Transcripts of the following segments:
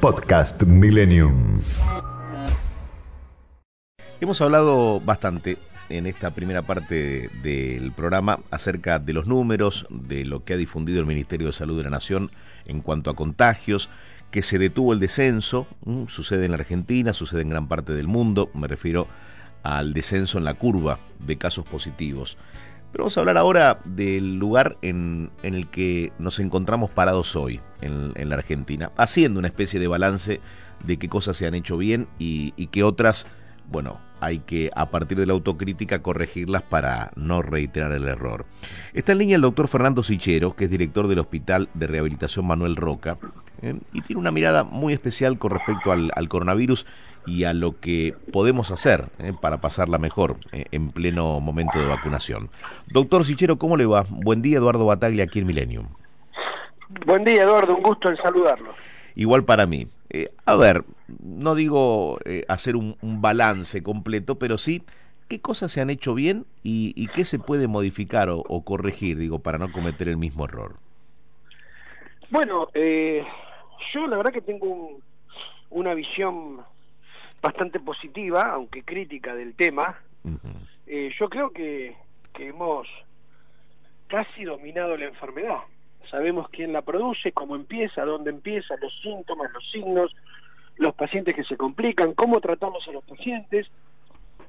Podcast Millennium. Hemos hablado bastante en esta primera parte del programa acerca de los números, de lo que ha difundido el Ministerio de Salud de la Nación en cuanto a contagios, que se detuvo el descenso, sucede en la Argentina, sucede en gran parte del mundo, me refiero al descenso en la curva de casos positivos. Pero vamos a hablar ahora del lugar en, el que nos encontramos parados hoy, en, la Argentina, haciendo una especie de balance de qué cosas se han hecho bien y, qué otras, bueno, hay que, a partir de la autocrítica, corregirlas para no reiterar el error. Está en línea el doctor Fernando Sichero, que es director del Hospital de Rehabilitación Manuel Roca, ¿eh? y tiene una mirada muy especial con respecto al, coronavirus y a lo que podemos hacer ¿eh? para pasarla mejor ¿eh? en pleno momento de vacunación. Doctor Sichero, ¿cómo le va? Buen día, Eduardo Bataglia, aquí en Millennium. Buen día, Eduardo, un gusto en saludarlo. Igual para mí. A ver, no digo hacer un, balance completo, pero sí qué cosas se han hecho bien y, qué se puede modificar o, corregir, digo, para no cometer el mismo error. Bueno, eh, yo la verdad que tengo una visión bastante positiva, aunque crítica del tema. yo creo que hemos casi dominado la enfermedad sabemos quién la produce, cómo empieza, dónde empieza, los síntomas, los signos, los pacientes que se complican, cómo tratamos a los pacientes.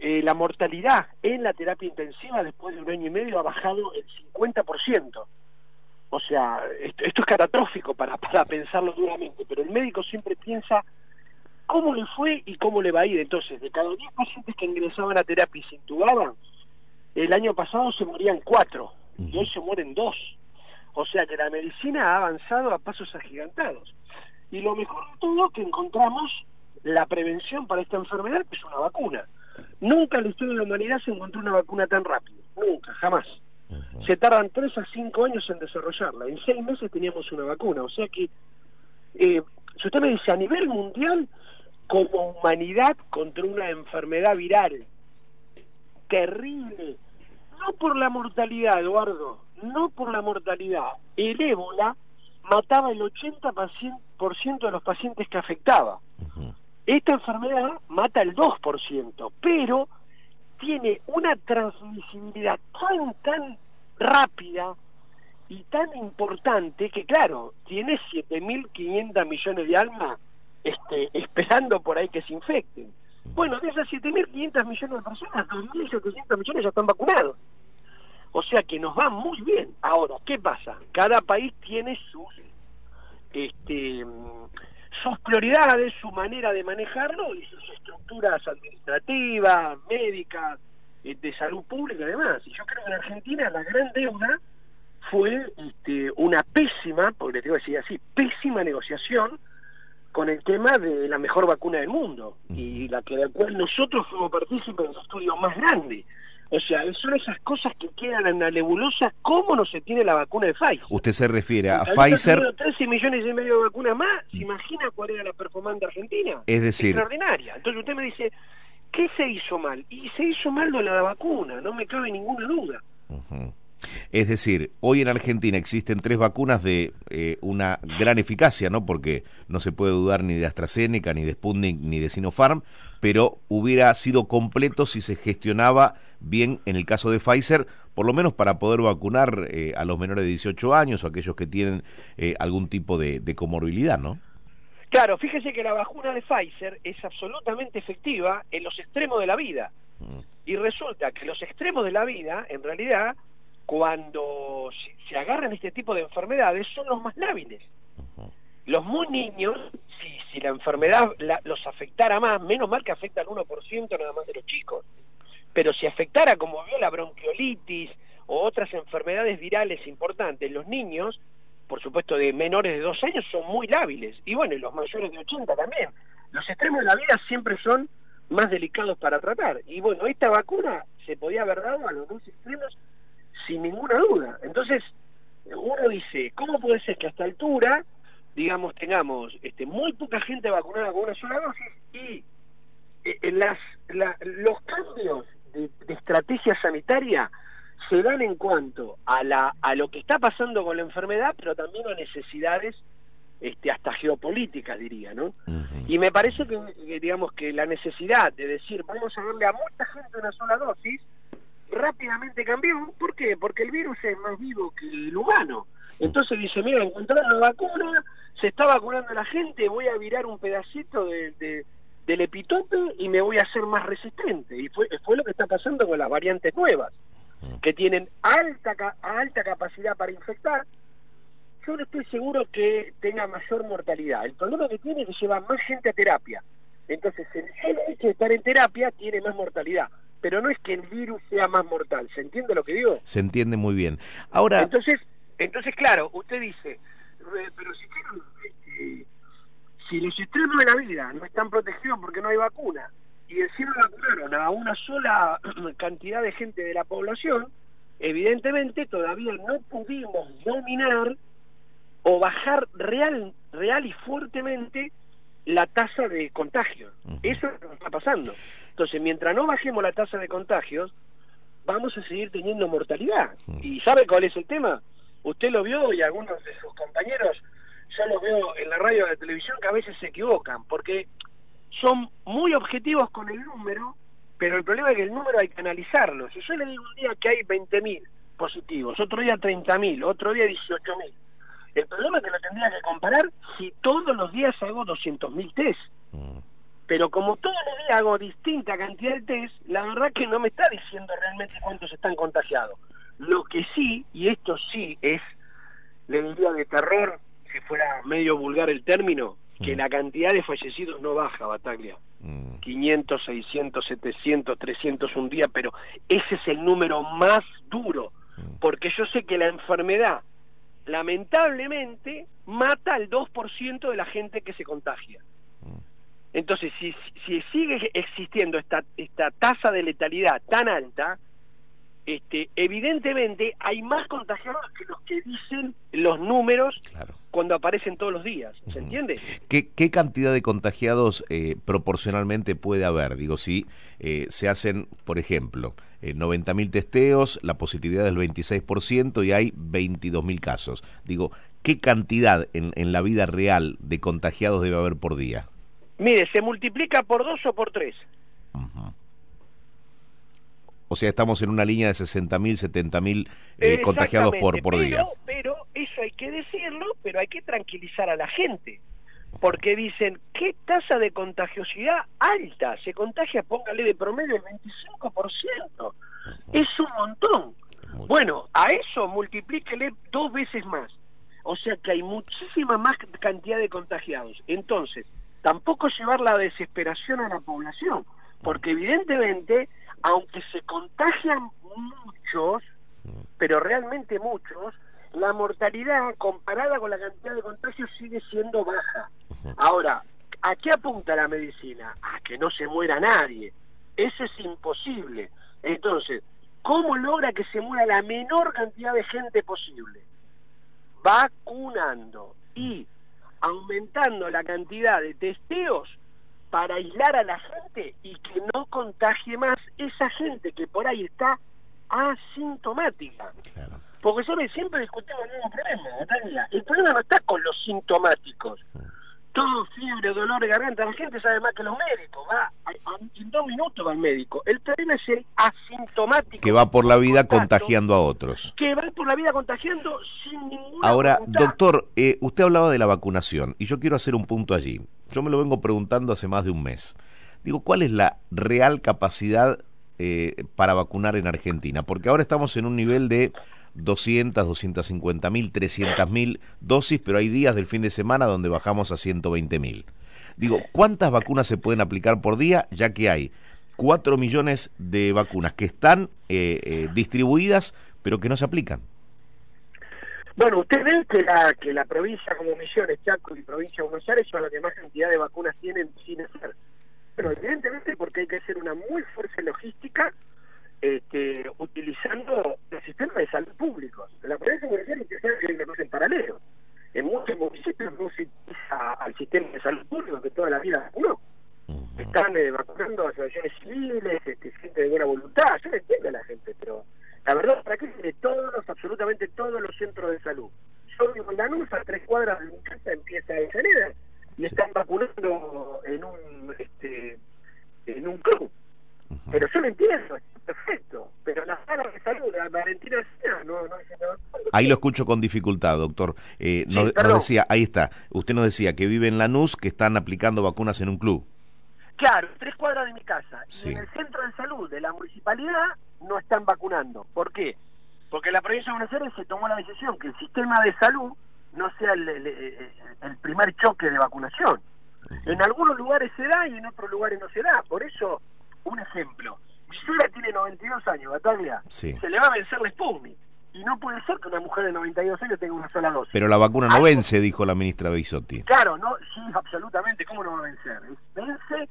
Eh, la mortalidad en la terapia intensiva después de un año y medio ha bajado el 50%. O sea, esto, es catastrófico para, para pensarlo duramente, pero el médico siempre piensa cómo le fue y cómo le va a ir. Entonces, de cada 10 pacientes que ingresaban a terapia y se intubaban, el año pasado se morían 4 y hoy se mueren 2. O sea que la medicina ha avanzado a pasos agigantados. Y lo mejor de todo que encontramos la prevención para esta enfermedad, que es una vacuna. Nunca en la historia de la humanidad se encontró una vacuna tan rápido. Nunca, jamás. Se tardan tres a cinco años en desarrollarla. En seis meses teníamos una vacuna. O sea que, eh, si usted me dice, a nivel mundial, como humanidad contra una enfermedad viral terrible, no por la mortalidad, Eduardo, no por la mortalidad. El ébola mataba el 80% de los pacientes que afectaba. Esta enfermedad mata el 2%, pero tiene una transmisibilidad tan, tan rápida y tan importante que, claro, tiene 7.500 millones de almas este, esperando por ahí que se infecten. Bueno, de esas 7.500 millones de personas, 2.700 millones ya están vacunados. O sea que nos va muy bien. Ahora, ¿qué pasa? Cada país tiene sus este sus prioridades, su manera de manejarlo y sus estructuras administrativas, médicas, eh, de salud pública y demás. Y yo creo que en Argentina la gran deuda fue este, una pésima, porque te voy a decir así, pésima negociación con el tema de la mejor vacuna del mundo y la que de cual nosotros fuimos partícipes en el estudio más grande. O sea, son esas cosas que quedan en la nebulosa. ¿Cómo no se tiene la vacuna de Pfizer? Usted se refiere a Pfizer. 13 millones y medio de vacunas más. ¿Se imagina cuál era la performance de Argentina? Es decir. Extraordinaria. Entonces usted me dice, ¿qué se hizo mal? Y se hizo mal lo de la vacuna, no me cabe ninguna duda. Es decir, hoy en Argentina existen tres vacunas de eh, una gran eficacia, ¿no? Porque no se puede dudar ni de AstraZeneca, ni de Sputnik, ni de Sinopharm, pero hubiera sido completo si se gestionaba bien en el caso de Pfizer, por lo menos para poder vacunar eh, a los menores de 18 años o aquellos que tienen eh, algún tipo de, comorbilidad, ¿no? Claro, fíjese que la vacuna de Pfizer es absolutamente efectiva en los extremos de la vida. Mm. Y resulta que los extremos de la vida, en realidad, cuando se agarran este tipo de enfermedades, son los más lábiles. Los muy niños, si, si la enfermedad los afectara más, menos mal que afecta al 1% nada más de los chicos, pero si afectara como vio la bronquiolitis o otras enfermedades virales importantes, los niños por supuesto, de menores de dos años son muy lábiles. Y bueno, y los mayores de 80 también. Los extremos de la vida siempre son más delicados para tratar. Y bueno, esta vacuna se podía haber dado a los dos extremos sin ninguna duda. Entonces, uno dice, ¿cómo puede ser que a esta altura, digamos, tengamos este, muy poca gente vacunada con una sola dosis y eh, las, los cambios de, de, estrategia sanitaria se dan en cuanto a, la, a lo que está pasando con la enfermedad, pero también a necesidades este, hasta geopolíticas, diría, ¿no? Y me parece que, digamos, que la necesidad de decir, vamos a darle a mucha gente una sola dosis, rápidamente cambió. ¿Por qué? Porque el virus es más vivo que el humano. Entonces dice, mira, encontraron la vacuna, se está vacunando la gente, voy a virar un pedacito de, del epitope y me voy a hacer más resistente. Y fue, fue lo que está pasando con las variantes nuevas, que tienen alta, alta capacidad para infectar, yo no estoy seguro que tenga mayor mortalidad. El problema que tiene es que lleva más gente a terapia. Entonces, el hecho de estar en terapia tiene más mortalidad. Pero no es que el virus sea más mortal. ¿Se entiende lo que digo? Se entiende muy bien. Ahora. Entonces, entonces claro, usted dice, pero si, este, si los extremos de la vida no están protegidos porque no hay vacuna y encima vacunaron a una sola cantidad de gente de la población, evidentemente todavía no pudimos dominar o bajar real, real y fuertemente la tasa de contagios. Eso es lo que está pasando. Entonces, mientras no bajemos la tasa de contagios, vamos a seguir teniendo mortalidad. ¿Y sabe cuál es el tema? Usted lo vio y algunos de sus compañeros, yo lo veo en la radio y la televisión que a veces se equivocan, porque son muy objetivos con el número, pero el problema es que el número hay que analizarlo. Si yo le digo un día que hay 20.000 positivos, otro día 30.000, otro día 18.000, el problema es que lo tendría que comparar si todos los días hago 200.000 test. Mm. Pero como todos los días hago distinta cantidad de test, la verdad que no me está diciendo realmente cuántos están contagiados. Lo que sí, y esto sí es, le diría de terror, si fuera medio vulgar el término, que mm. la cantidad de fallecidos no baja, Bataglia. 500, 600, 700, 300 un día, pero ese es el número más duro, mm. porque yo sé que la enfermedad lamentablemente mata al 2% de la gente que se contagia. Entonces, si, si sigue existiendo esta, esta tasa de letalidad tan alta, este, evidentemente hay más contagiados que los que dicen los números cuando aparecen todos los días. ¿Se entiende? ¿Qué, ¿Qué, cantidad de contagiados eh, proporcionalmente puede haber? Digo, si eh, se hacen, por ejemplo, eh, 90.000 testeos, la positividad del 26% y hay 22.000 casos. Digo, ¿qué cantidad en, en la vida real de contagiados debe haber por día? Mire, se multiplica por dos o por tres. O sea, estamos en una línea de 60.000, 70.000 eh, contagiados por, por día. Pero eso hay que decirlo, pero hay que tranquilizar a la gente. Porque dicen, ¿qué tasa de contagiosidad alta? Se contagia, póngale de promedio el 25%. Es un montón. Bueno, a eso multiplíquele dos veces más. O sea que hay muchísima más cantidad de contagiados. Entonces, tampoco llevar la desesperación a la población, porque evidentemente, aunque se contagian muchos, pero realmente muchos, la mortalidad comparada con la cantidad de contagios sigue siendo baja. Ahora, ¿a qué apunta la medicina? A que no se muera nadie. Eso es imposible. Entonces, ¿cómo logra que se muera la menor cantidad de gente posible? Vacunando y aumentando la cantidad de testeos para aislar a la gente y que no contagie más esa gente que por ahí está asintomática. Porque siempre discutimos el mismo problema, El problema no está con los sintomáticos. Todo fiebre, dolor de garganta, la gente sabe más que los médicos. Va en dos minutos va al médico. El problema es el asintomático. Que va por la vida contagiando a otros. Que va por la vida contagiando sin ninguna Ahora, doctor, eh, usted hablaba de la vacunación y yo quiero hacer un punto allí. Yo me lo vengo preguntando hace más de un mes. Digo, ¿cuál es la real capacidad eh, para vacunar en Argentina? Porque ahora estamos en un nivel de 200, 250 mil, 300 mil dosis, pero hay días del fin de semana donde bajamos a 120 mil. Digo, ¿cuántas vacunas se pueden aplicar por día? Ya que hay 4 millones de vacunas que están eh, eh, distribuidas, pero que no se aplican. Bueno, usted ve que la, que la provincia como Misiones, Chaco y provincia de Buenos Aires son las que más cantidad de vacunas tienen sin hacer. Pero evidentemente porque hay que hacer una muy fuerte logística este, utilizando el sistema de salud público. La provincia de que es en paralelo. En muchos municipios no se utiliza al sistema de salud público que toda la vida vacunó. Están eh, vacunando asociaciones civiles, este, gente de buena voluntad. Yo no entiendo a la gente, pero la verdad, ¿para qué tiene todos, absolutamente todos los centros de salud? Yo vivo en Lanús, a tres cuadras de mi casa empieza Avellaneda, y están vacunando en un este en un club. Pero yo lo entiendo, perfecto. Pero la sala de salud, la Valentina no, no, Ahí lo escucho con dificultad, doctor. Eh, nos, decía, ahí está, usted nos decía que vive en Lanús, que están aplicando vacunas en un club. Claro, tres cuadras de mi casa. Y en el centro de salud de la municipalidad no están vacunando. ¿Por qué? Porque la provincia de Buenos Aires se tomó la decisión que el sistema de salud no sea el, primer choque de vacunación. En algunos lugares se da y en otros lugares no se da. Por eso, un ejemplo. Mi suegra tiene 92 años, Bataglia. Se le va a vencer la Sputnik. Y no puede ser que una mujer de 92 años tenga una sola dosis. Pero la vacuna no vence, dijo la ministra Beisotti. Claro, no, sí, absolutamente. ¿Cómo no va a vencer? Vence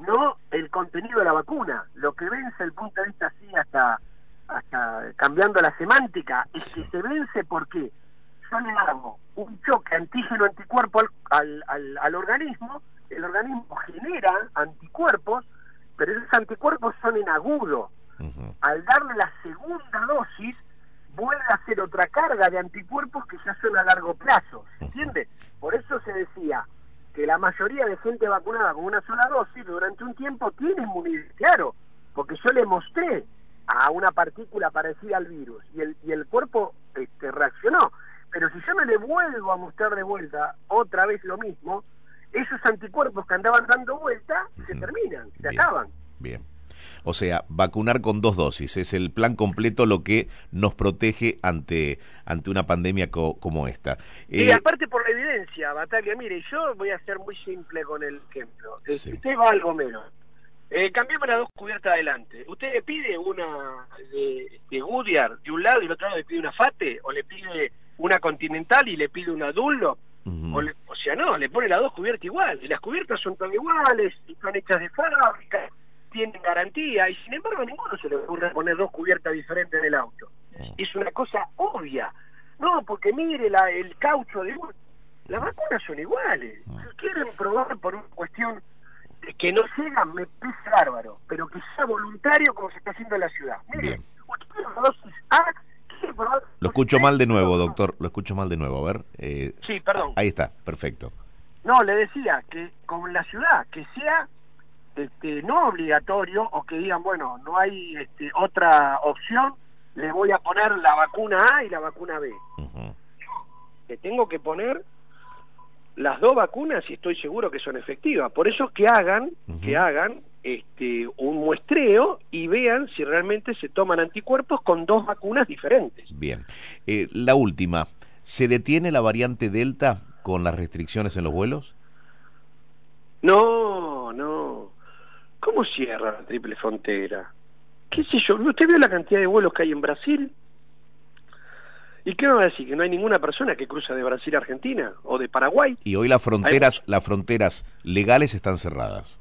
no el contenido de la vacuna. Lo que vence el punto de vista así hasta, hasta cambiando la semántica es que se vence porque yo le hago un choque antígeno-anticuerpo al, al, al, organismo, el organismo genera anticuerpos, pero esos anticuerpos son en agudo. Al darle la segunda dosis, vuelve a hacer otra carga de anticuerpos que ya son a largo plazo. ¿Se entiende? Por eso se decía, que la mayoría de gente vacunada con una sola dosis durante un tiempo tiene inmunidad, claro, porque yo le mostré a una partícula parecida al virus y el, y el cuerpo este, reaccionó. Pero si yo no le vuelvo a mostrar de vuelta otra vez lo mismo, esos anticuerpos que andaban dando vuelta se terminan, se acaban. Bien. O sea, vacunar con dos dosis es el plan completo lo que nos protege ante, ante una pandemia como esta. y eh, aparte por la evidencia, Batalla, mire, yo voy a ser muy simple con el ejemplo. Eh, usted va algo menos. Eh, cambiemos las dos cubiertas adelante. ¿Usted le pide una de, de Goodyear de un lado y el otro lado le pide una FATE? ¿O le pide una Continental y le pide una Dunlop? o, o, sea, no, le pone las dos cubiertas igual. Y las cubiertas son tan iguales, están hechas de fábrica tienen garantía y sin embargo a ninguno se le ocurre poner dos cubiertas diferentes en el auto. Mm. Es una cosa obvia. No, porque mire la, el caucho de Las vacunas son iguales. Mm. Si quieren probar por una cuestión que no sea, me pese bárbaro, pero que sea voluntario como se está haciendo en la ciudad. Mire, dosis A, lo escucho mal de nuevo, doctor. Lo escucho mal de nuevo. A ver. Eh, sí, perdón. Ahí está, perfecto. No, le decía que con la ciudad, que sea este, no obligatorio o que digan, bueno, no hay este, otra opción, le voy a poner la vacuna A y la vacuna B. Que tengo que poner las dos vacunas y estoy seguro que son efectivas. Por eso que hagan, que hagan este, un muestreo y vean si realmente se toman anticuerpos con dos vacunas diferentes. Bien. Eh, la última, ¿se detiene la variante Delta con las restricciones en los vuelos? No, no. ¿Cómo cierra la triple frontera? ¿Qué sé yo? ¿Usted vio la cantidad de vuelos que hay en Brasil? ¿Y qué me va a decir? ¿Que no hay ninguna persona que cruza de Brasil a Argentina o de Paraguay? Y hoy las fronteras, las fronteras legales están cerradas.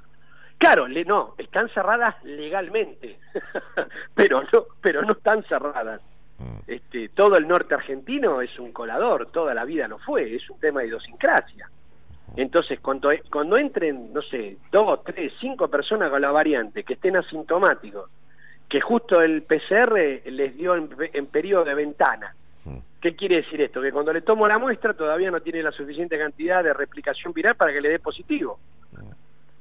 Claro, le, no, están cerradas legalmente, pero no, pero no están cerradas. Mm. Este, todo el norte argentino es un colador, toda la vida lo fue, es un tema de idiosincrasia. Entonces, cuando, cuando entren, no sé, dos, tres, cinco personas con la variante que estén asintomáticos, que justo el PCR les dio en, periodo de ventana, mm. ¿qué quiere decir esto? Que cuando le tomo la muestra todavía no tiene la suficiente cantidad de replicación viral para que le dé positivo.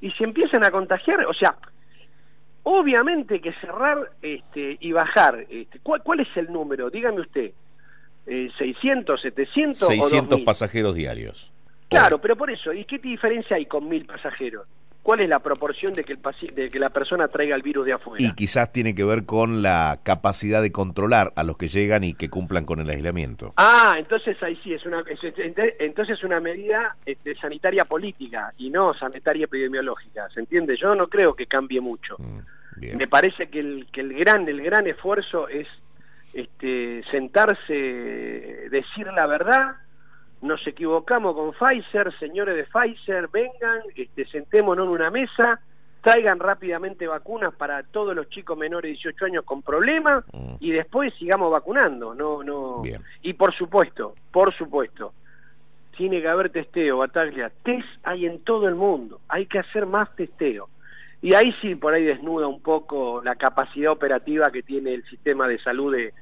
Y se empiezan a contagiar, o sea, obviamente que cerrar este, y bajar, este, ¿cuál, ¿cuál es el número? Dígame usted, eh, ¿600, 700 600 pasajeros diarios. Claro, pero por eso, ¿y qué diferencia hay con mil pasajeros? ¿Cuál es la proporción de que, el de que la persona traiga el virus de afuera? Y quizás tiene que ver con la capacidad de controlar a los que llegan y que cumplan con el aislamiento. Ah, entonces ahí sí, es una, entonces una medida este, sanitaria política y no sanitaria epidemiológica, ¿se entiende? Yo no creo que cambie mucho. Mm, Me parece que el, que el gran, el gran esfuerzo es este, sentarse, decir la verdad, nos equivocamos con Pfizer, señores de Pfizer, vengan, este, sentémonos en una mesa, traigan rápidamente vacunas para todos los chicos menores de 18 años con problemas mm. y después sigamos vacunando, no, no. Y por supuesto, por supuesto, tiene que haber testeo, Bataglia. Test hay en todo el mundo, hay que hacer más testeo. Y ahí sí, por ahí desnuda un poco la capacidad operativa que tiene el sistema de salud de,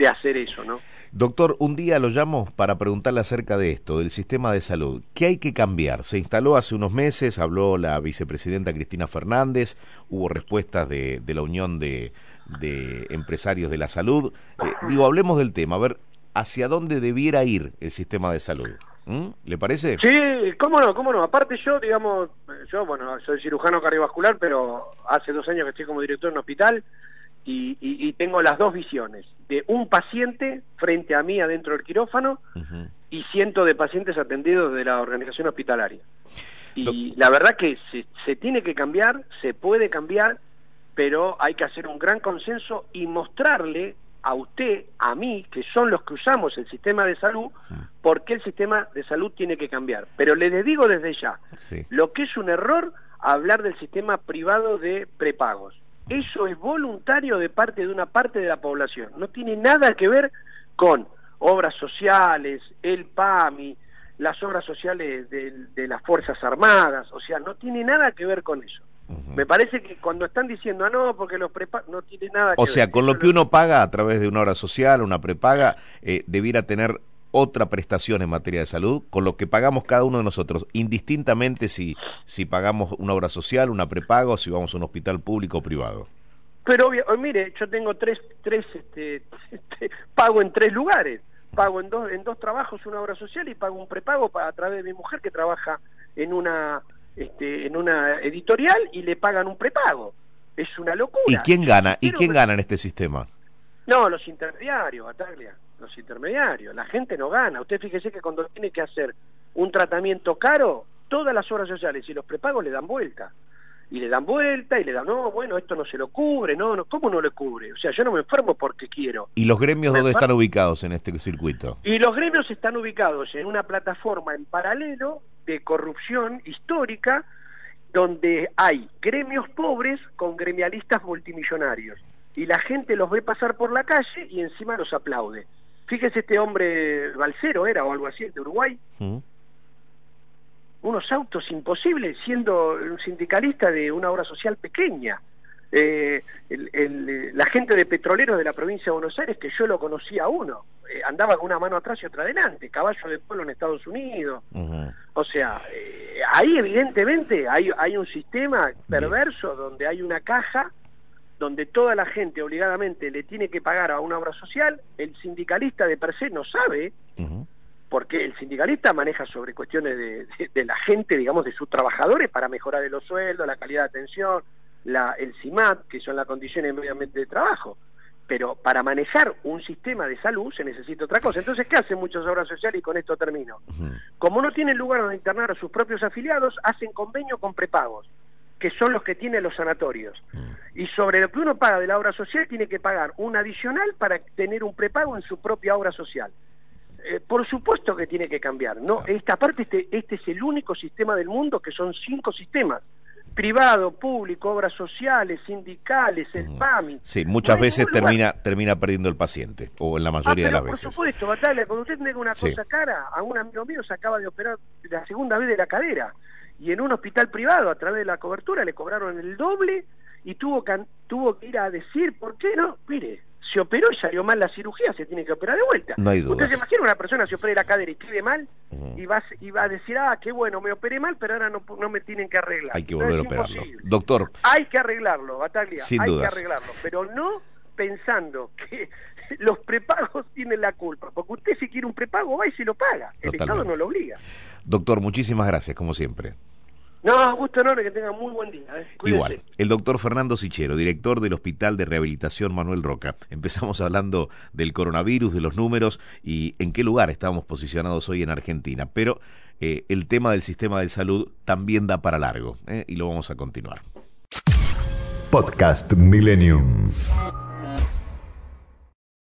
de hacer eso, ¿no? Doctor, un día lo llamo para preguntarle acerca de esto, del sistema de salud. ¿Qué hay que cambiar? Se instaló hace unos meses, habló la vicepresidenta Cristina Fernández, hubo respuestas de, de la Unión de, de, Empresarios de la Salud. Eh, digo, hablemos del tema, a ver, ¿hacia dónde debiera ir el sistema de salud? ¿Mm? ¿Le parece? Sí, cómo no, cómo no. Aparte yo, digamos, yo, bueno, soy cirujano cardiovascular, pero hace dos años que estoy como director en un hospital y, tengo las dos visiones, de un paciente frente a mí adentro del quirófano y cientos de pacientes atendidos de la organización hospitalaria. Y la verdad que se, se tiene que cambiar, se puede cambiar, pero hay que hacer un gran consenso y mostrarle a usted, a mí, que son los que usamos el sistema de salud, por qué el sistema de salud tiene que cambiar. Pero les digo desde ya, lo que es un error hablar del sistema privado de prepagos. Eso es voluntario de parte de una parte de la población. No tiene nada que ver con obras sociales, el PAMI, las obras sociales de, las Fuerzas Armadas, o sea, no tiene nada que ver con eso. Me parece que cuando están diciendo, ah, no, porque los prepagos, no tiene nada que ver. O sea, con lo que uno paga a través de una obra social, una prepaga, eh, debiera tener otra prestación en materia de salud, con lo que pagamos cada uno de nosotros, indistintamente si, si pagamos una obra social, una prepaga o si vamos a un hospital público o privado. Pero obvio, oh, mire, yo tengo tres, tres, este, este, pago en tres lugares, pago en dos, en dos trabajos una obra social y pago un prepago para, a través de mi mujer que trabaja en una, este, en una editorial y le pagan un prepago. Es una locura. ¿Y quién gana? ¿Y quién gana en este sistema? No, los intermediarios, Bataglia los intermediarios. La gente no gana. Usted fíjese que cuando tiene que hacer un tratamiento caro, todas las obras sociales y los prepagos le dan vuelta. Y le dan vuelta y le dan, no, bueno, esto no se lo cubre, no, no, ¿cómo no le cubre? O sea, yo no me enfermo porque quiero. ¿Y los gremios dónde están ubicados en este circuito? Y los gremios están ubicados en una plataforma en paralelo de corrupción histórica donde hay gremios pobres con gremialistas multimillonarios. Y la gente los ve pasar por la calle y encima los aplaude. Fíjese este hombre balsero era o algo así, de Uruguay. Mm. Unos autos imposibles siendo un sindicalista de una obra social pequeña. Eh, la gente de petroleros de la provincia de Buenos Aires, que yo lo conocía a uno, eh, andaba con una mano atrás y otra adelante, caballo de pueblo en Estados Unidos. O sea, eh, ahí evidentemente hay, hay un sistema perverso donde hay una caja donde toda la gente obligadamente le tiene que pagar a una obra social, el sindicalista de per se no sabe, porque el sindicalista maneja sobre cuestiones de, la gente, digamos, de sus trabajadores para mejorar los sueldos, la calidad de atención, la, el CIMAT, que son las condiciones de trabajo. Pero para manejar un sistema de salud se necesita otra cosa. Entonces, ¿qué hacen muchas obras sociales? Y con esto termino. Como no tienen lugar donde internar a sus propios afiliados, hacen convenio con prepagos que son los que tienen los sanatorios. Mm. Y sobre lo que uno paga de la obra social, tiene que pagar un adicional para tener un prepago en su propia obra social. Eh, por supuesto que tiene que cambiar. No, esta parte, este, este es el único sistema del mundo que son cinco sistemas privado, público, obras sociales, sindicales, el PAMI. Sí, muchas veces termina termina perdiendo el paciente, o en la mayoría de las veces. Por supuesto, Batalla, cuando usted tenga una cosa cara, a un amigo mío se acaba de operar la segunda vez de la cadera y en un hospital privado a través de la cobertura le cobraron el doble y tuvo que, tuvo que ir a decir, ¿por qué no? Mire, se operó y salió mal la cirugía, se tiene que operar de vuelta. No hay duda. Usted se imagina una persona se opera la cadera y quede mal y, va, y va a decir, ah, qué bueno, me operé mal, pero ahora no, no me tienen que arreglar. Hay que volver a operarlo. Doctor. Hay que arreglarlo, Bataglia. hay que arreglarlo, pero no pensando que los prepagos tienen la culpa, porque usted si quiere un prepago va y se lo paga, el Estado no lo obliga. Doctor, muchísimas gracias, como siempre. No, gusto enorme, que tenga muy buen día. ¿eh? Igual, el doctor Fernando Sichero, director del Hospital de Rehabilitación Manuel Roca. Empezamos hablando del coronavirus, de los números y en qué lugar estamos posicionados hoy en Argentina. Pero eh, el tema del sistema de salud también da para largo ¿eh? y lo vamos a continuar. Podcast Millennium.